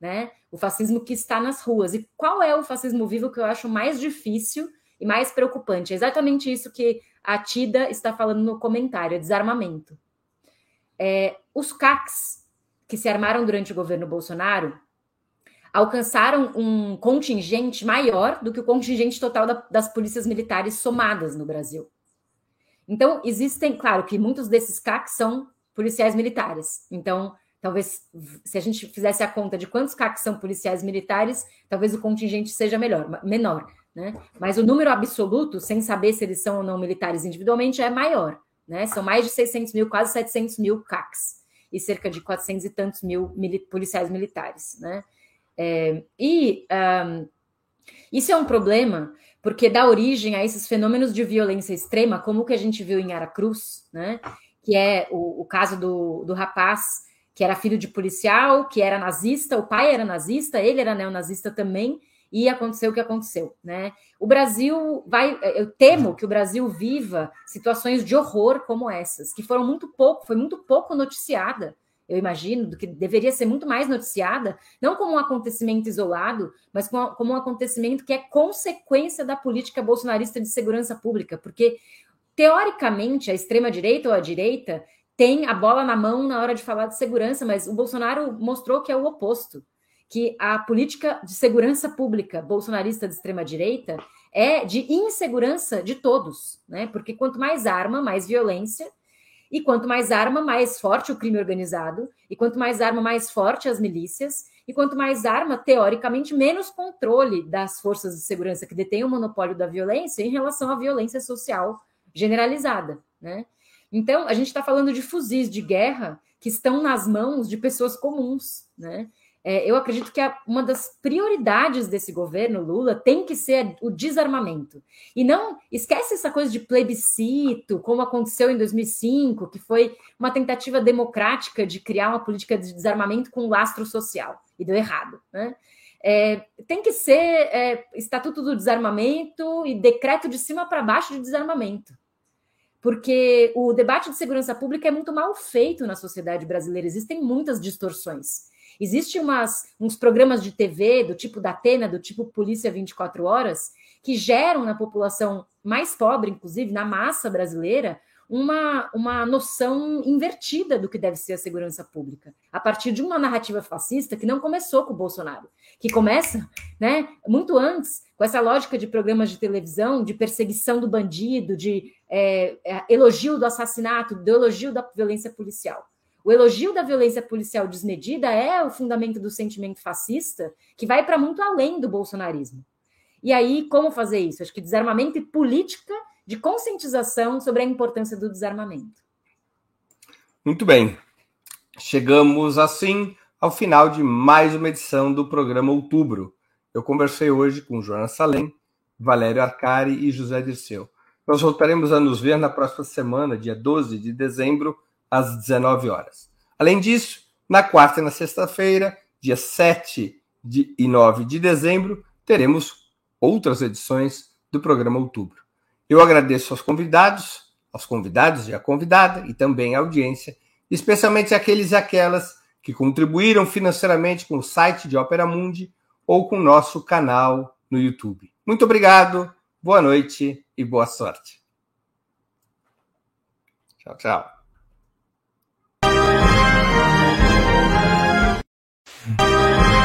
né? O fascismo que está nas ruas. E qual é o fascismo vivo que eu acho mais difícil e mais preocupante? É exatamente isso que a Tida está falando no comentário: é desarmamento. É, os CACs que se armaram durante o governo Bolsonaro alcançaram um contingente maior do que o contingente total da, das polícias militares somadas no Brasil. Então, existem, claro, que muitos desses CACs são policiais militares. Então, talvez, se a gente fizesse a conta de quantos CACs são policiais militares, talvez o contingente seja melhor, menor. Né? Mas o número absoluto, sem saber se eles são ou não militares individualmente, é maior. Né? São mais de 600 mil, quase 700 mil CACs e cerca de 400 e tantos mil mili policiais militares. Né? É, e um, isso é um problema porque dá origem a esses fenômenos de violência extrema, como o que a gente viu em Aracruz, né? que é o, o caso do, do rapaz que era filho de policial, que era nazista, o pai era nazista, ele era neonazista também, e aconteceu o que aconteceu, né? O Brasil vai, eu temo que o Brasil viva situações de horror como essas, que foram muito pouco, foi muito pouco noticiada eu imagino, do que deveria ser muito mais noticiada, não como um acontecimento isolado, mas como um acontecimento que é consequência da política bolsonarista de segurança pública, porque teoricamente a extrema direita ou a direita tem a bola na mão na hora de falar de segurança, mas o Bolsonaro mostrou que é o oposto, que a política de segurança pública bolsonarista de extrema direita é de insegurança de todos, né? Porque quanto mais arma, mais violência, e quanto mais arma, mais forte o crime organizado. E quanto mais arma, mais forte as milícias. E quanto mais arma, teoricamente, menos controle das forças de segurança que detêm o monopólio da violência em relação à violência social generalizada. Né? Então, a gente está falando de fuzis de guerra que estão nas mãos de pessoas comuns. Né? É, eu acredito que a, uma das prioridades desse governo Lula tem que ser o desarmamento. E não esquece essa coisa de plebiscito, como aconteceu em 2005, que foi uma tentativa democrática de criar uma política de desarmamento com lastro social, e deu errado. Né? É, tem que ser é, Estatuto do Desarmamento e decreto de cima para baixo de desarmamento. Porque o debate de segurança pública é muito mal feito na sociedade brasileira, existem muitas distorções. Existem uns programas de TV do tipo da Atena, do tipo Polícia 24 Horas, que geram na população mais pobre, inclusive na massa brasileira, uma, uma noção invertida do que deve ser a segurança pública, a partir de uma narrativa fascista que não começou com o Bolsonaro, que começa né, muito antes, com essa lógica de programas de televisão, de perseguição do bandido, de é, é, elogio do assassinato, do elogio da violência policial. O elogio da violência policial desmedida é o fundamento do sentimento fascista, que vai para muito além do bolsonarismo. E aí, como fazer isso? Acho que desarmamento e política de conscientização sobre a importância do desarmamento. Muito bem. Chegamos assim ao final de mais uma edição do programa Outubro. Eu conversei hoje com Joana Salem, Valério Arcari e José Dirceu. Nós voltaremos a nos ver na próxima semana, dia 12 de dezembro, às 19 horas. Além disso, na quarta e na sexta-feira, dia 7 de, e 9 de dezembro, teremos outras edições do programa Outubro. Eu agradeço aos convidados, aos convidados e à convidada, e também à audiência, especialmente aqueles e aquelas que contribuíram financeiramente com o site de Opera Mundi ou com o nosso canal no YouTube. Muito obrigado, boa noite e boa sorte. Tchau, tchau. Mm-hmm. <laughs>